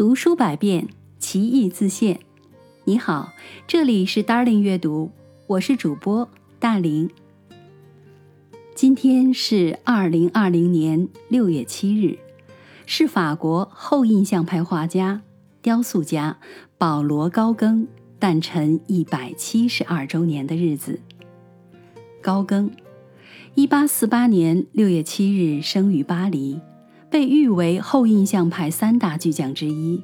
读书百遍，其义自现。你好，这里是 Darling 阅读，我是主播大林。今天是二零二零年六月七日，是法国后印象派画家、雕塑家保罗·高更诞辰一百七十二周年的日子。高更，一八四八年六月七日生于巴黎。被誉为后印象派三大巨匠之一，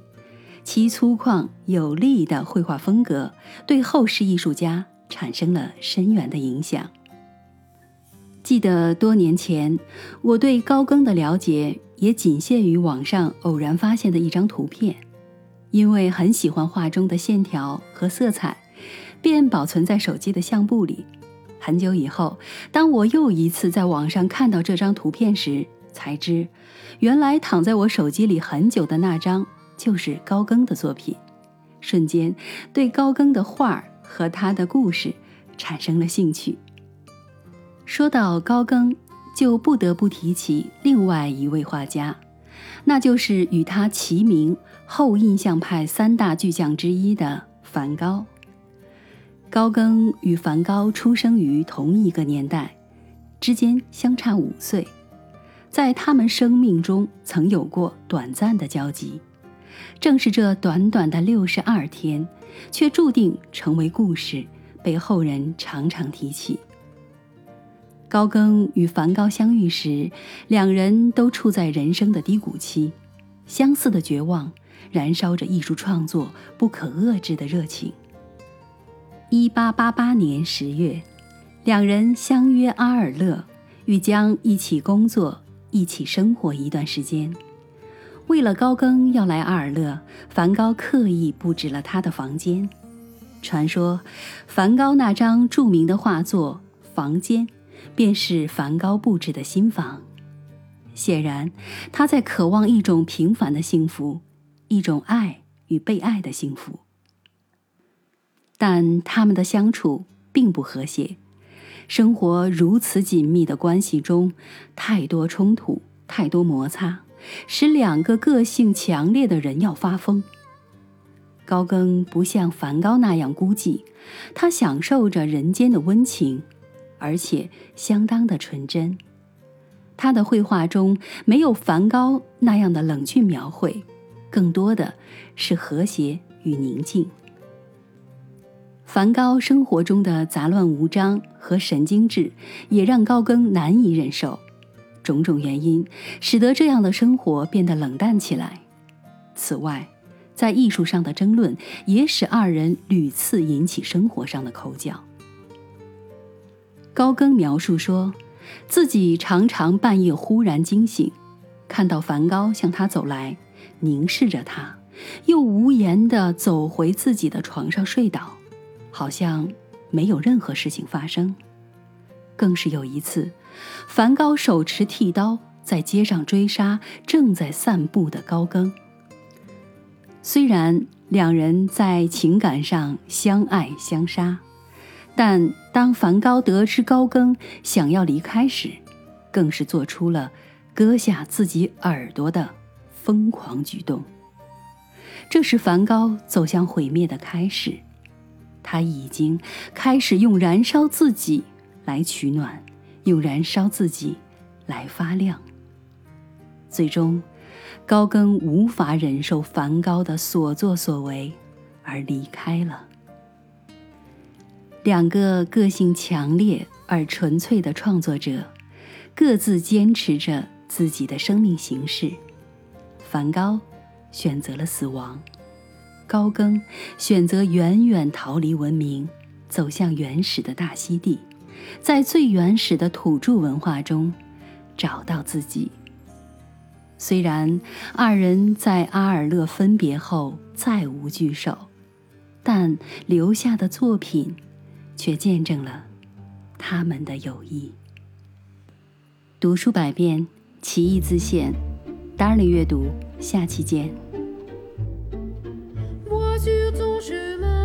其粗犷有力的绘画风格对后世艺术家产生了深远的影响。记得多年前，我对高更的了解也仅限于网上偶然发现的一张图片，因为很喜欢画中的线条和色彩，便保存在手机的相簿里。很久以后，当我又一次在网上看到这张图片时，才知。原来躺在我手机里很久的那张，就是高更的作品。瞬间对高更的画和他的故事产生了兴趣。说到高更，就不得不提起另外一位画家，那就是与他齐名后印象派三大巨匠之一的梵高。高更与梵高出生于同一个年代，之间相差五岁。在他们生命中曾有过短暂的交集，正是这短短的六十二天，却注定成为故事，被后人常常提起。高更与梵高相遇时，两人都处在人生的低谷期，相似的绝望燃烧着艺术创作不可遏制的热情。一八八八年十月，两人相约阿尔勒，欲将一起工作。一起生活一段时间，为了高更要来阿尔勒，梵高刻意布置了他的房间。传说，梵高那张著名的画作《房间》，便是梵高布置的新房。显然，他在渴望一种平凡的幸福，一种爱与被爱的幸福。但他们的相处并不和谐。生活如此紧密的关系中，太多冲突，太多摩擦，使两个个性强烈的人要发疯。高更不像梵高那样孤寂，他享受着人间的温情，而且相当的纯真。他的绘画中没有梵高那样的冷峻描绘，更多的是和谐与宁静。梵高生活中的杂乱无章和神经质，也让高更难以忍受。种种原因使得这样的生活变得冷淡起来。此外，在艺术上的争论也使二人屡次引起生活上的口角。高更描述说，自己常常半夜忽然惊醒，看到梵高向他走来，凝视着他，又无言地走回自己的床上睡倒。好像没有任何事情发生。更是有一次，梵高手持剃刀在街上追杀正在散步的高更。虽然两人在情感上相爱相杀，但当梵高得知高更想要离开时，更是做出了割下自己耳朵的疯狂举动。这是梵高走向毁灭的开始。他已经开始用燃烧自己来取暖，用燃烧自己来发亮。最终，高更无法忍受梵高的所作所为，而离开了。两个个性强烈而纯粹的创作者，各自坚持着自己的生命形式。梵高选择了死亡。高更选择远远逃离文明，走向原始的大溪地，在最原始的土著文化中找到自己。虽然二人在阿尔勒分别后再无聚首，但留下的作品却见证了他们的友谊。读书百遍，其义自现。Darling 阅读，下期见。sur ton chemin.